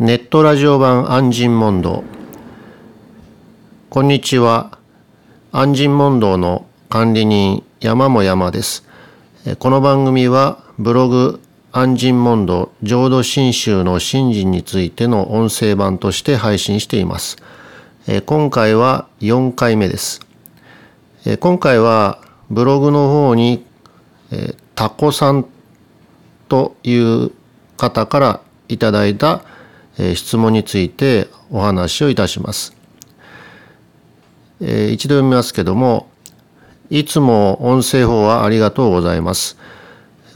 ネットラジオ版安心問答こんにちは。安心問答の管理人山も山です。この番組はブログ安心問答浄土真宗の信心についての音声版として配信しています。今回は4回目です。今回はブログの方にタコさんという方からいただいた質問についてお話をいたします。一度読みますけども、いつも音声法はありがとうございます。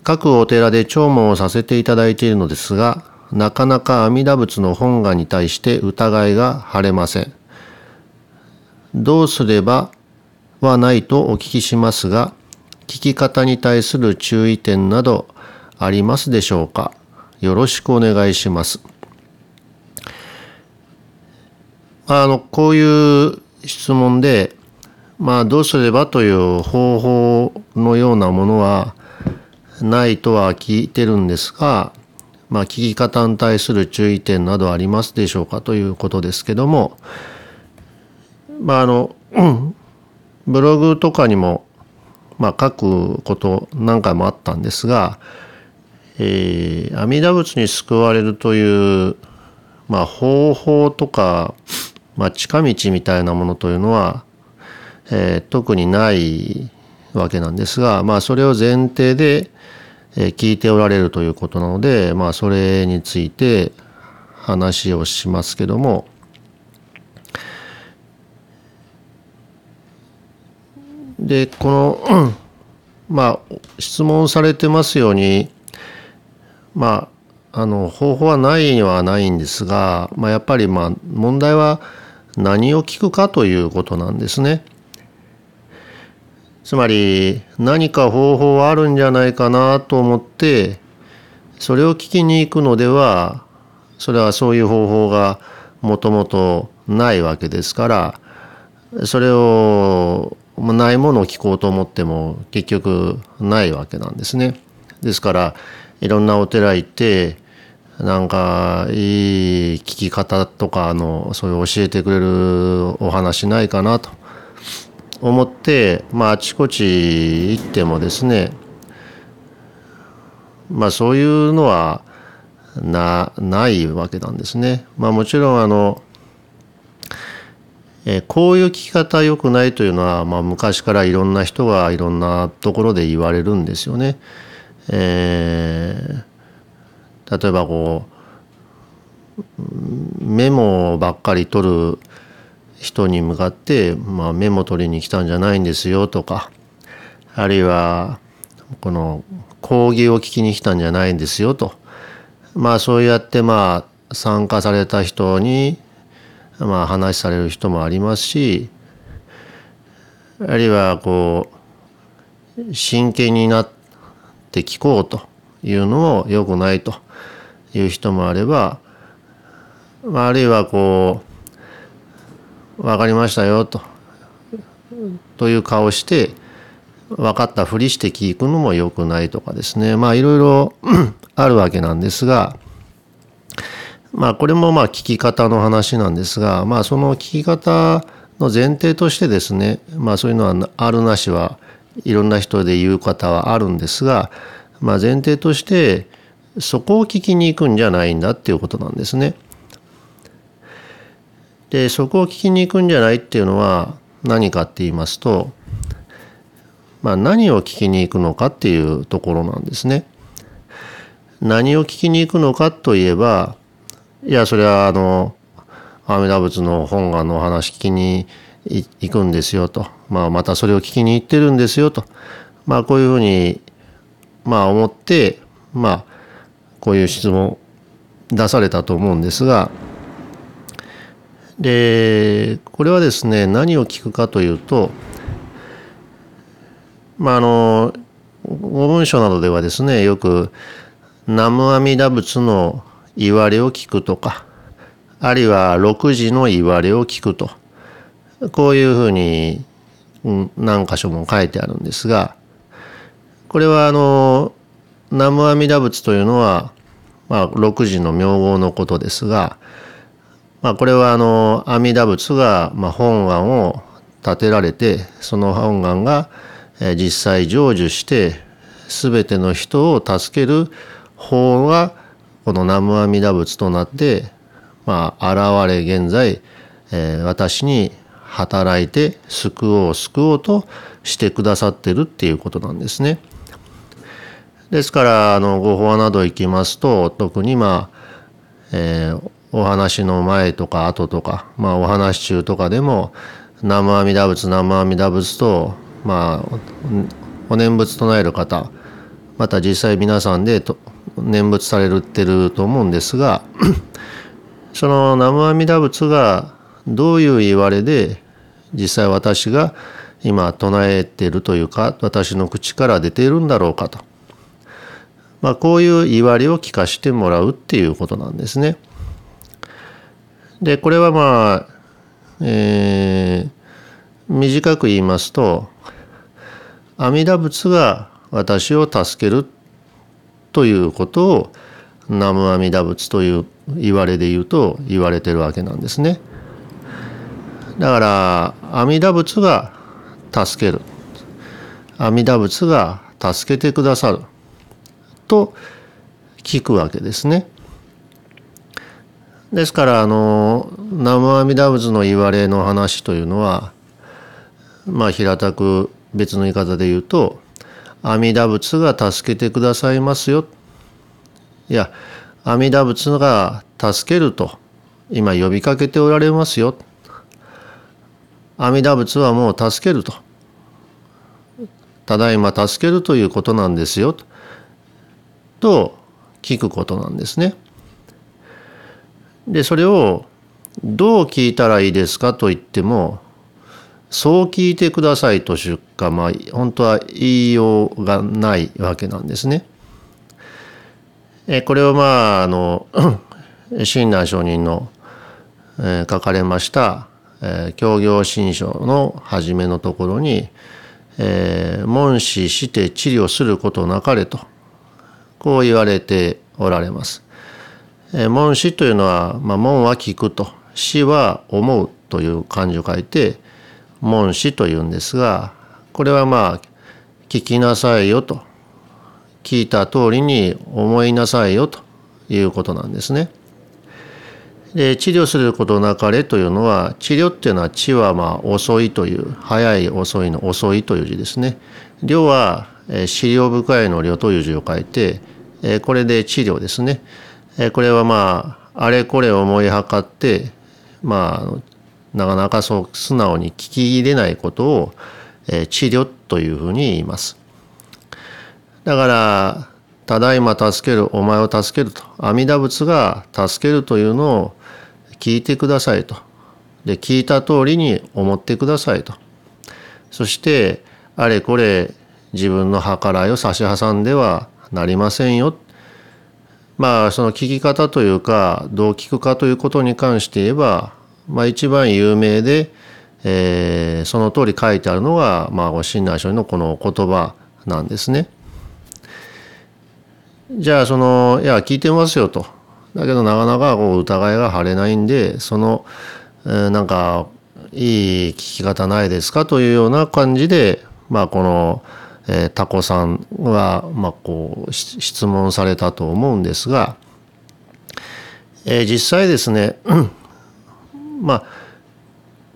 各お寺で弔問をさせていただいているのですが、なかなか阿弥陀仏の本願に対して疑いが晴れません。どうすればはないとお聞きしますが、聞き方に対する注意点などありますでしょうか？よろしくお願いします。あの、こういう質問で、まあ、どうすればという方法のようなものはないとは聞いてるんですが、まあ、聞き方に対する注意点などありますでしょうかということですけども、まあ、あの、ブログとかにも、まあ、書くこと何回もあったんですが、えー、阿弥陀仏に救われるという、まあ、方法とか、まあ、近道みたいなものというのは、えー、特にないわけなんですが、まあ、それを前提で、えー、聞いておられるということなので、まあ、それについて話をしますけども、で、この、まあ、質問されてますように、まあ、あの、方法はないにはないんですが、まあ、やっぱりまあ、問題は、何を聞くかということなんですね。つまり何か方法はあるんじゃないかなと思ってそれを聞きに行くのではそれはそういう方法がもともとないわけですからそれをないものを聞こうと思っても結局ないわけなんですね。ですからいろんなお寺行ってなんかいい聞き方とかあのそういう教えてくれるお話ないかなと思ってまああちこち行ってもですねまあそういうのはなないわけなんですね。まあもちろんあのえこういう聞き方良くないというのは、まあ、昔からいろんな人がいろんなところで言われるんですよね。えー例えばこうメモばっかり取る人に向かって、まあ、メモ取りに来たんじゃないんですよとかあるいはこの講義を聞きに来たんじゃないんですよと。まあそうやってまあ参加された人にまあ話される人もありますしあるいはこう真剣になって聞こうというのも良くないと。いう人もあれば、まあ、あるいはこう分かりましたよと。という顔して分かったふりして聞くのも良くないとかですね。まあいろいろ あるわけなんですがまあこれもまあ聞き方の話なんですがまあその聞き方の前提としてですねまあそういうのはあるなしはいろんな人で言う方はあるんですがまあ前提としてそこを聞きに行くんじゃないんだっていうことなんですね。でそこを聞きに行くんじゃないっていうのは何かって言いますと、まあ、何を聞きに行くのかっていうところなんですね。何を聞きに行くのかといえばいやそれはあの阿弥陀仏の本願のお話聞きに行くんですよと、まあ、またそれを聞きに行ってるんですよと、まあ、こういうふうにまあ思ってまあこういう質問出されたと思うんですがでこれはですね何を聞くかというとまああのご文書などではですねよく「南無阿弥陀仏の言われを聞く」とかあるいは「六時の言われを聞く」とこういうふうに何箇所も書いてあるんですがこれはあの南無阿弥陀仏というのはまあ、6時の名号のことですが、まあ、これはあの阿弥陀仏がまあ本願を立てられてその本願が実際成就して全ての人を助ける法がこの南無阿弥陀仏となってまあ現れ現在、えー、私に働いて救おう救おうとしてくださってるっていうことなんですね。ですからあのご法話など行きますと特にまあ、えー、お話の前とか後とか、まあ、お話中とかでも南無阿弥陀仏南無阿弥陀仏と、まあ、お念仏唱える方また実際皆さんでと念仏されるってると思うんですが その南無阿弥陀仏がどういう言われで実際私が今唱えているというか私の口から出ているんだろうかと、まあ、こういう言われを聞かしてもらうっていうことなんですね。でこれはまあ、えー、短く言いますと阿弥陀仏が私を助けるということを南無阿弥陀仏という言われで言うと言われてるわけなんですね。だから阿弥陀仏が助ける阿弥陀仏が助けてくださると聞くわけですね。ですからあの南無阿弥陀仏の言われの話というのはまあ平たく別の言い方で言うと阿弥陀仏が助けてくださいますよ。いや阿弥陀仏が助けると今呼びかけておられますよ。阿弥陀仏はもう助けると。ただいま助けるということなんですよ。とと聞くことなんですね。でそれをどう聞いたらいいですかと言ってもそう聞いてくださいとしかまあ本当は言いようがないわけなんですね。えこれをまああの 親鸞上人の、え、書かれました「えー、教行新書」の初めのところに「えー、問死して治療することなかれ」とこう言われておられます。問死というのは、まあ、門は聞くと死は思うという漢字を書いて問死というんですがこれはまあ聞きなさいよと聞いた通りに思いなさいよということなんですね。で治療することなかれというのは治療っていうのは治はまあ遅いという早い遅いの遅いという字ですね。量は資料深いの量という字を書いてこれで治療ですね。これはまああれこれ思いはかってまあなかなかそう素直に聞き入れないことを、え治療というふうに言います。だから「ただいま助けるお前を助ける」と阿弥陀仏が助けるというのを聞いてくださいと。で聞いた通りに思ってくださいと。そしてあれこれ自分の計らいを差し挟んではなりませんよまあその聞き方というかどう聞くかということに関して言えば、まあ、一番有名で、えー、その通り書いてあるのが、まあ、親鸞書のこの言葉なんですね。じゃあそのいや聞いてますよとだけどなかなかこう疑いが晴れないんでその、えー、なんかいい聞き方ないですかというような感じでまあこのえー、タコさんが、まあ、こう質問されたと思うんですが、えー、実際ですね まあ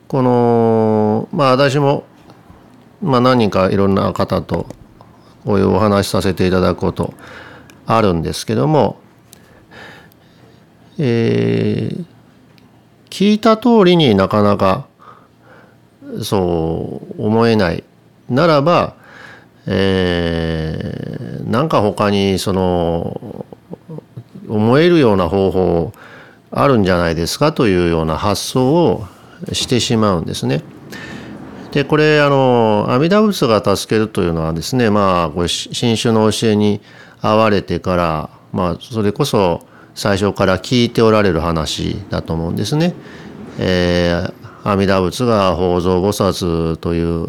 このまあ私も、まあ、何人かいろんな方とこういうお話しさせていただくことあるんですけども、えー、聞いた通りになかなかそう思えないならばえー、なんか他にその思えるような方法あるんじゃないですかというような発想をしてしまうんですね。でこれあの阿弥陀仏が助けるというのはですねまあこれ新種の教えに会われてからまあそれこそ最初から聞いておられる話だと思うんですね。えー、阿弥陀仏が法蔵菩薩という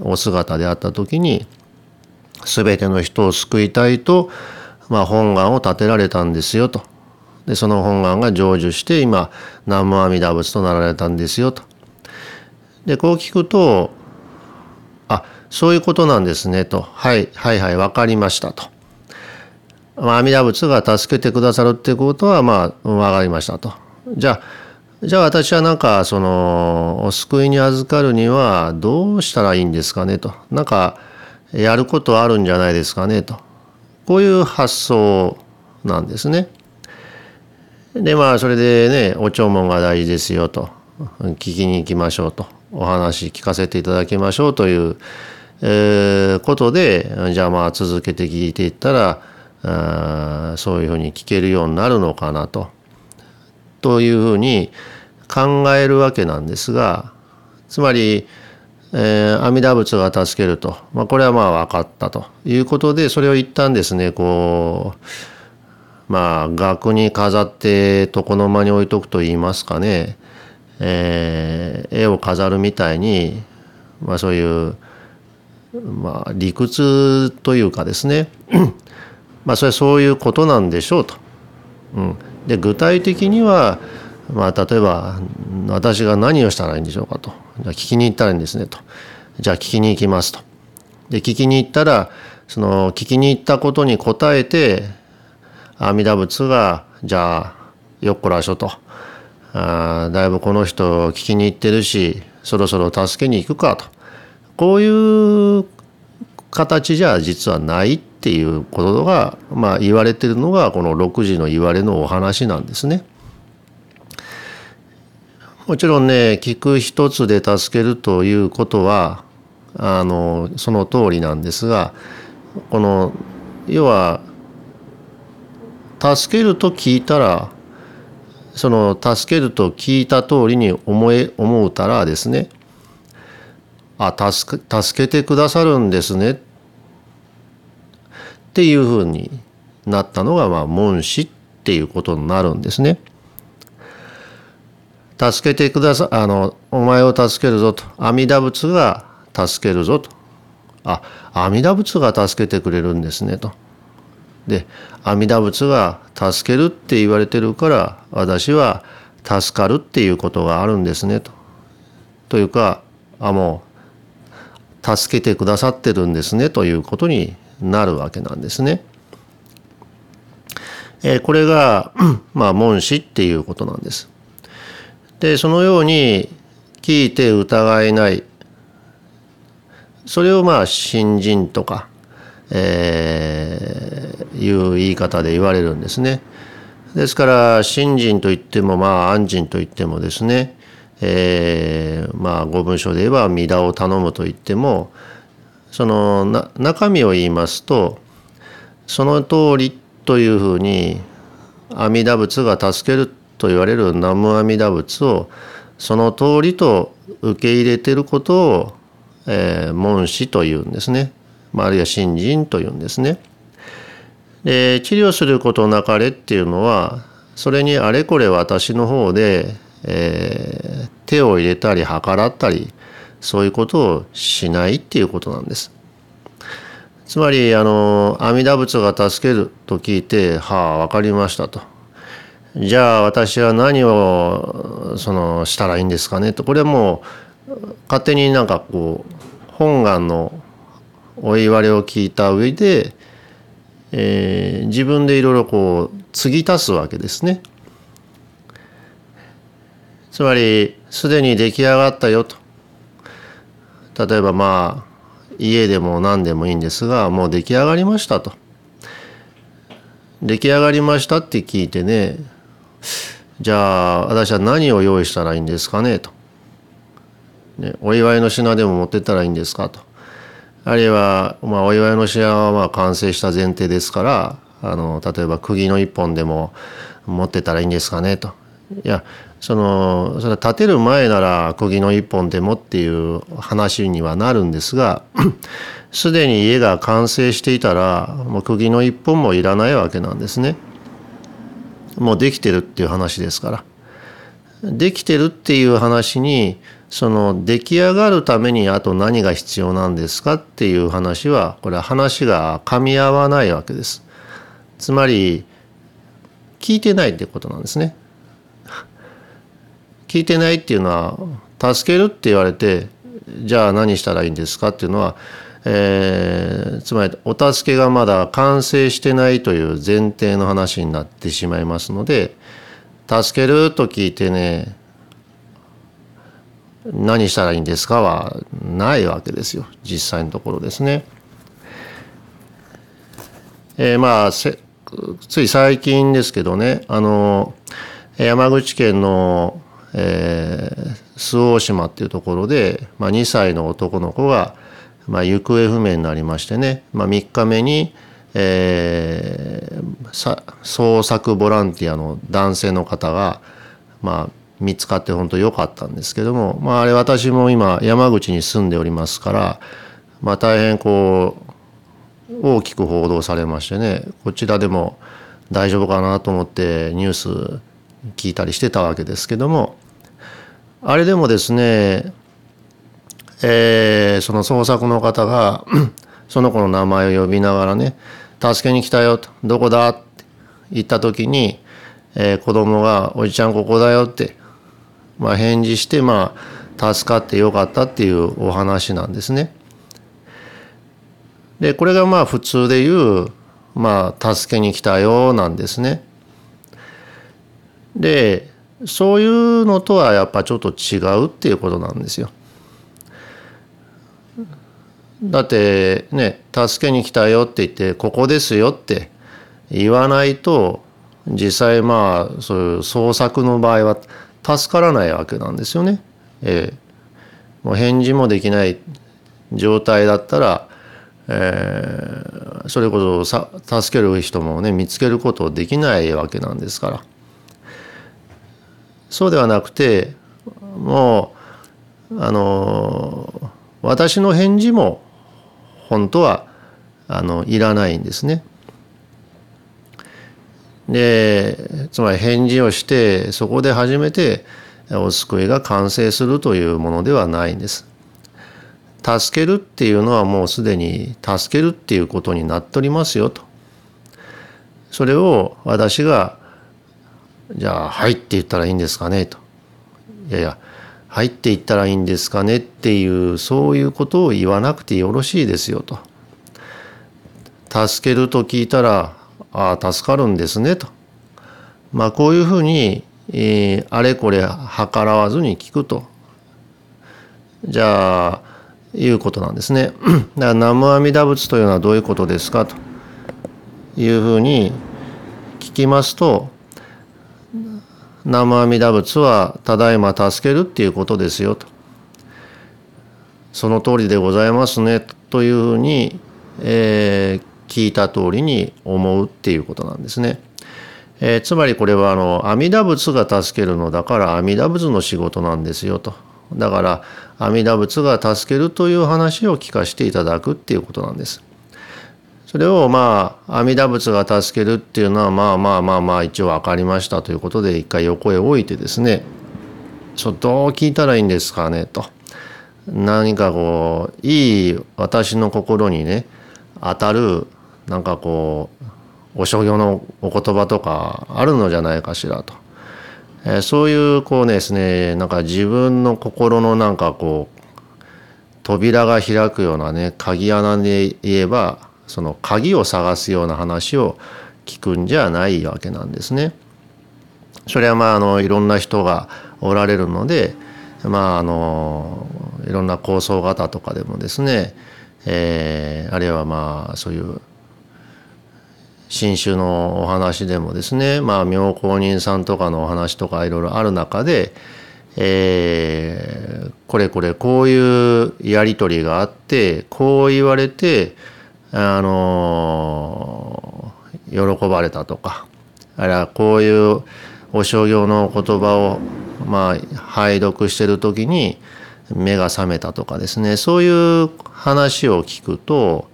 お姿であった時に全ての人を救いたいとまあ、本願を建てられたんですよと。でその本願が成就して今南無阿弥陀仏となられたんですよと。でこう聞くとあそういうことなんですねとはいはいはい分かりましたと。まあ、阿弥陀仏が助けてくださるっていうことはまあ分かりましたと。じゃあじゃあ私はなんかそのお救いに預かるにはどうしたらいいんですかねとなんかやることあるんじゃないですかねとこういう発想なんですね。でまあそれでねお弔問が大事ですよと聞きに行きましょうとお話聞かせていただきましょうという、えー、ことでじゃあまあ続けて聞いていったらあそういうふうに聞けるようになるのかなと。というふうに考えるわけなんですがつまり、えー、阿弥陀仏が助けると、まあ、これはまあ分かったということでそれを一旦ですねこうまあ額に飾って床の間に置いとくと言いますかね、えー、絵を飾るみたいに、まあ、そういう、まあ、理屈というかですね。まあそれはそういうことなんでしょうと。うん、で具体的には、まあ、例えば私が何をしたらいいんでしょうかと。じゃ聞きに行ったらいいんですねと。じゃあ聞きに行きますと。で聞きに行ったらその聞きに行ったことに答えて阿弥陀仏がじゃあよっこらしょと。あだいぶこの人聞きに行ってるしそろそろ助けに行くかと。こういう形じゃ実はないっていうことが、まあ、言われてるのがこの6時の言われのお話なんですね。もちろんね聞く一つで助けるということはあのその通りなんですがこの要は助けると聞いたらその助けると聞いた通りに思え思うたらですねあ助助けてくださるんですねっていうふうになったのがまあ門師っていうことになるんですね。助けてくださあのお前を助けるぞと阿弥陀仏が助けるぞとあ阿弥陀仏が助けてくれるんですねと。で阿弥陀仏が助けるって言われてるから私は助かるっていうことがあるんですねと。というかあもう助けてくださってるんですねということになるわけなんですね。えー、これが まあ門師っていうことなんです。でそのように聞いて疑えないそれをまあ新人とか、えー、いう言い方で言われるんですね。ですから新人といってもまあ安人といってもですね、えー、まあご文書で言えば弥陀を頼むといってもそのな中身を言いますとその通りというふうに阿弥陀仏が助けると言われる南無阿弥陀仏をその通りと受け入れてることを、えー、門師というんですね、まあ、あるいは信心というんですね。で治療することなかれっていうのはそれにあれこれ私の方で、えー、手を入れたり計らったりそういうことをしないっていうことなんです。つまりあの阿弥陀仏が助けると聞いて「はあ分かりました」とじゃあ私は何をそのしたらいいんですかねとこれはもう勝手になんかこう本願のお言われを聞いた上で、えー、自分でいろいろこう継ぎ足すわけですね。つまりすでに出来上がったよと例えばまあ家でも何でもいいんですがもう出来上がりましたと。出来上がりましたって聞いてねじゃあ私は何を用意したらいいんですかねと、ね、お祝いの品でも持ってったらいいんですかと。あるいは、まあ、お祝いの品はまあ完成した前提ですからあの例えば釘の一本でも持ってたらいいんですかねと。いやそのそれ建てる前なら釘の一本でもっていう話にはなるんですが すでに家が完成していたらもう釘の一本もいらないわけなんですね。もうできてるっていう話ですから。できてるっていう話にその出来上がるためにあと何が必要なんですかっていう話はこれは話が噛み合わないわけです。つまり聞いてないってことなんですね。聞いてないっていうのは助けるって言われてじゃあ何したらいいんですかっていうのは、えー、つまりお助けがまだ完成してないという前提の話になってしまいますので助けると聞いてね何したらいいんですかはないわけですよ実際のところですね。えー、まあつい最近ですけどねあの山口県の、えー、周防島っていうところで、まあ、2歳の男の子が、まあ、行方不明になりましてね、まあ、3日目に、えー、捜索ボランティアの男性の方が、まあ、見つかって本当良かったんですけども、まあ、あれ私も今山口に住んでおりますから、まあ、大変こう大きく報道されましてね。こちらでも大丈夫かなと思ってニュース聞いたりしてたわけですけどもあれでもですね、えー、その捜索の方が その子の名前を呼びながらね「助けに来たよ」と「どこだ?」って言った時に、えー、子供が「おじちゃんここだよ」ってまあ、返事してまあ助かってよかったっていうお話なんですね。でこれがまあ普通で言うまあ助けに来たよなんですね。でそういうのとはやっぱちょっと違うっていうことなんですよ。だってね助けに来たよって言ってここですよって言わないと実際まあそういう創作の場合は助からないわけなんですよね。えー、もう返事もできない状態だったら、えー、それこそさ助ける人もね見つけることできないわけなんですからそうではなくてもうあの私の返事も本当はあのいらないんですね。でつまり返事をしてそこで初めてお救いが完成するというものではないんです。助けるっていうのはもうすでに助けるっていうことになっておりますよと。それを私がじゃあ「はい」って言ったらいいんですかねと。いやいや「はい」って言ったらいいんですかねっていうそういうことを言わなくてよろしいですよと。助けると聞いたらああ助かるんですねと。まあこういうふうに、えー、あれこれ計らわずに聞くと。じゃあいうことなんですね。だから南無阿弥陀仏というのはどういうことですかというふうに聞きますと南無阿弥陀仏はただいま助けるっていうことですよと。その通りでございますねというふうに、えー、聞いた通りに思うっていうことなんですね。えー、つまりこれはあの阿弥陀仏が助けるのだから阿弥陀仏の仕事なんですよと。だから阿弥陀仏が助けるという話を聞かせていただくっていうことなんです。それをまあ阿弥陀仏が助けるっていうのはまあまあまあまあ一応分かりましたということで一回横へ置いてですねそうどう聞いたらいいんですかねと。何かこういい私の心にね当たるなんかこうお所業のお言葉とかあるのじゃないかしらと、えー、そういうこうですねなんか自分の心のなんかこう扉が開くようなね鍵穴で言えばその鍵を探すような話を聞くんじゃないわけなんですね。それはまああのいろんな人がおられるのでまああのいろんな構想型とかでもですね、えー、あるいはまあそういう新種のお話でもですねまあ妙高人さんとかのお話とかいろいろある中で、えー、これこれこういうやり取りがあってこう言われてあの喜ばれたとかあるいはこういうお商業の言葉をまあ拝読してる時に目が覚めたとかですね。そういう話を聞くと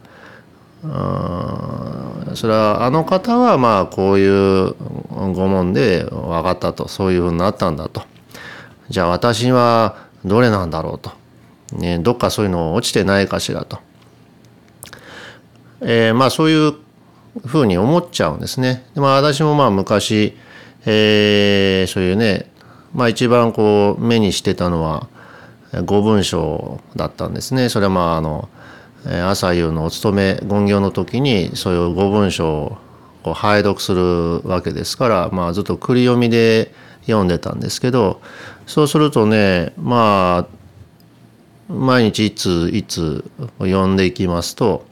それはあの方はまあこういうご問で分かったとそういうふうになったんだと。じゃあ私はどれなんだろうと、ね、どっかそういうの落ちてないかしらと、えー、まあそういうふうに思っちゃうんですね。でまあ、私もまあ昔、えー、そういうね、まあ、一番こう目にしてたのは五文章だったんですね。それはまああの朝夕のお勤め勤業の時にそういう五文章を拝読するわけですから、まあ、ずっと繰り読みで読んでたんですけどそうするとねまあ毎日いついつ読んでいきますと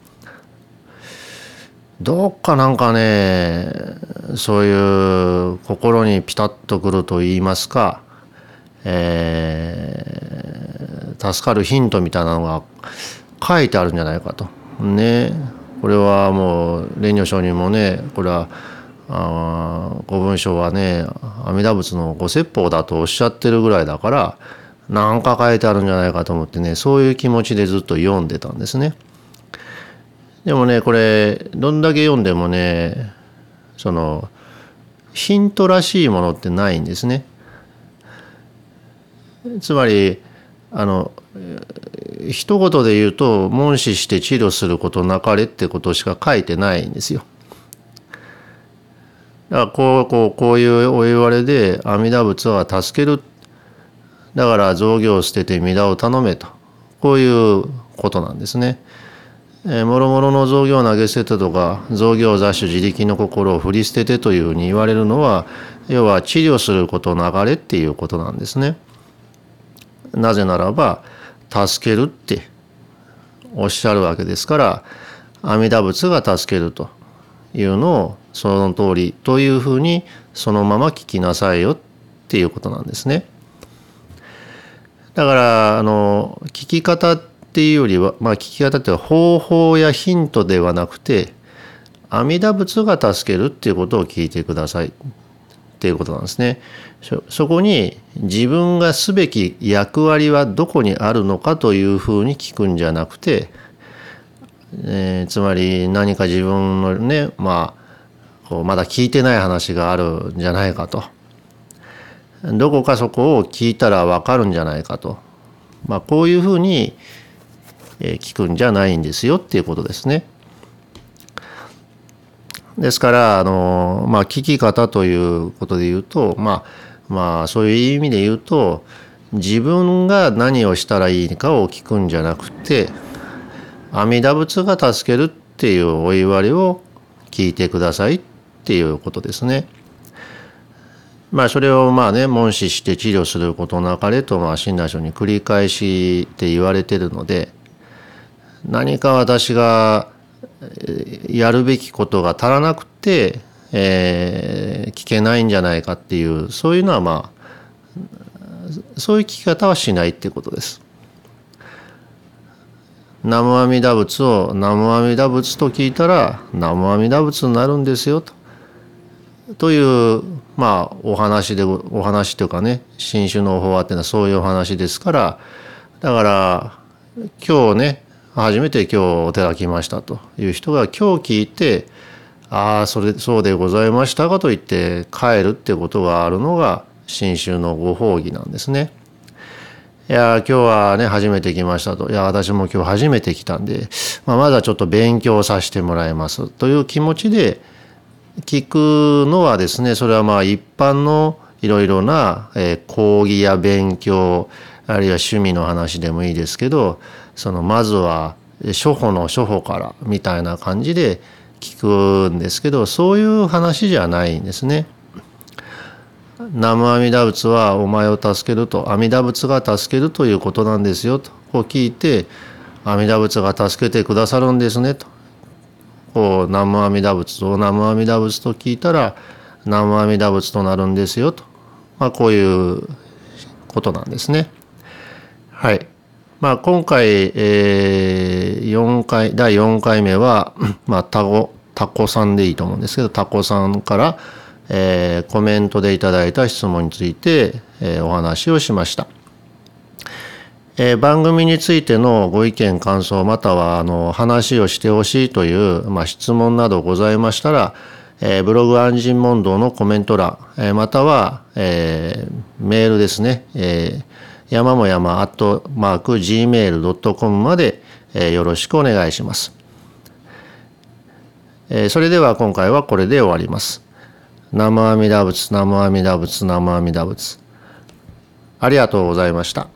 どっかなんかねそういう心にピタッとくると言いますか、えー、助かるヒントみたいなのが書いてあるんじゃないかと。ねこれはもう蓮如上人もねこれはあご文章はね阿弥陀仏のご説法だとおっしゃってるぐらいだから何か書いてあるんじゃないかと思ってねそういう気持ちでずっと読んでたんですね。でもねこれどんだけ読んでもねそのヒントらしいものってないんですね。つまりあの一言で言うと問視して治療することなかれってことしか書いてないんですよ。だからこうこうこういうお言われで阿弥陀仏は助けるだから造業を捨てて皆を頼めとこういうことなんですね。もろもろの造業を投げ捨ててとか造業雑種自力の心を振り捨ててというふうに言われるのは要は治療すること流れっていうことなんですね。なぜならば助けるっておっしゃるわけですから阿弥陀仏が助けるというのをその通りというふうにそのまま聞きなさいよっていうことなんですね。だからあの聞き方ってていうよりは、まあ、聞き方って方法やヒントではなくて阿弥陀仏が助けるっていうことを聞いてください。っていうことなんですね。そこに自分がすべき役割はどこにあるのかというふうに聞くんじゃなくて、えー、つまり何か自分のねまあこうまだ聞いてない話があるんじゃないかと。どこかそこを聞いたら分かるんじゃないかと、まあ、こういうふうに聞くんじゃないんですよっていうことですね。ですからあの、まあ、聞き方ということで言うと、まあ、まあそういう意味で言うと自分が何をしたらいいかを聞くんじゃなくて阿弥陀仏が助けるっていうお言われを聞いてくださいっていうことですね。まあそれをまあね問視して治療することの流れとまあ診断書に繰り返しって言われてるので何か私がやるべきことが足らなくて、えー、聞けないんじゃないかっていうそういうのはまあそういう聞き方はしないっていうことです。南無阿弥陀仏を南無阿弥陀仏と聞いたら南無阿弥陀仏になるんですよと。というまあお話でお話というかね新種の法話っていうのはそういうお話ですからだから今日ね初めて今日お寺来ましたという人が今日聞いてああそれそうでございましたかと言って帰るってことがあるのが新宗のご法義なんですね。いや今日はね初めて来ましたといや私も今日初めて来たんで、まあ、まだちょっと勉強させてもらいますという気持ちで聞くのはですねそれはまあ一般のいろいろな、え講義や勉強あるいは趣味の話でもいいですけどそのまずは初歩の初歩からみたいな感じで聞くんですけどそういう話じゃないんですね。南無阿弥陀仏はお前を助けると阿弥陀仏が助けるということなんですよとこう聞いて阿弥陀仏が助けてくださるんですねとこう南無阿弥陀仏と南無阿弥陀仏と聞いたら南無阿弥陀仏となるんですよと、まあ、こういうことなんですね。はい。まあ、今回、えー、4回、第4回目は、まあ、タコ、タコさんでいいと思うんですけど、タコさんから、えー、コメントでいただいた質問について、えー、お話をしました。えー、番組についてのご意見、感想、またはあの話をしてほしいという、まあ、質問などございましたら、えー、ブログ安心問答のコメント欄、えー、または、えー、メールですね、えー山も山アットマーク gmail.com まで、えー、よろしくお願いします。えー、それでは今回はこれで終わります。南無阿弥陀仏、南無阿弥陀仏、南無阿弥陀仏。ありがとうございました。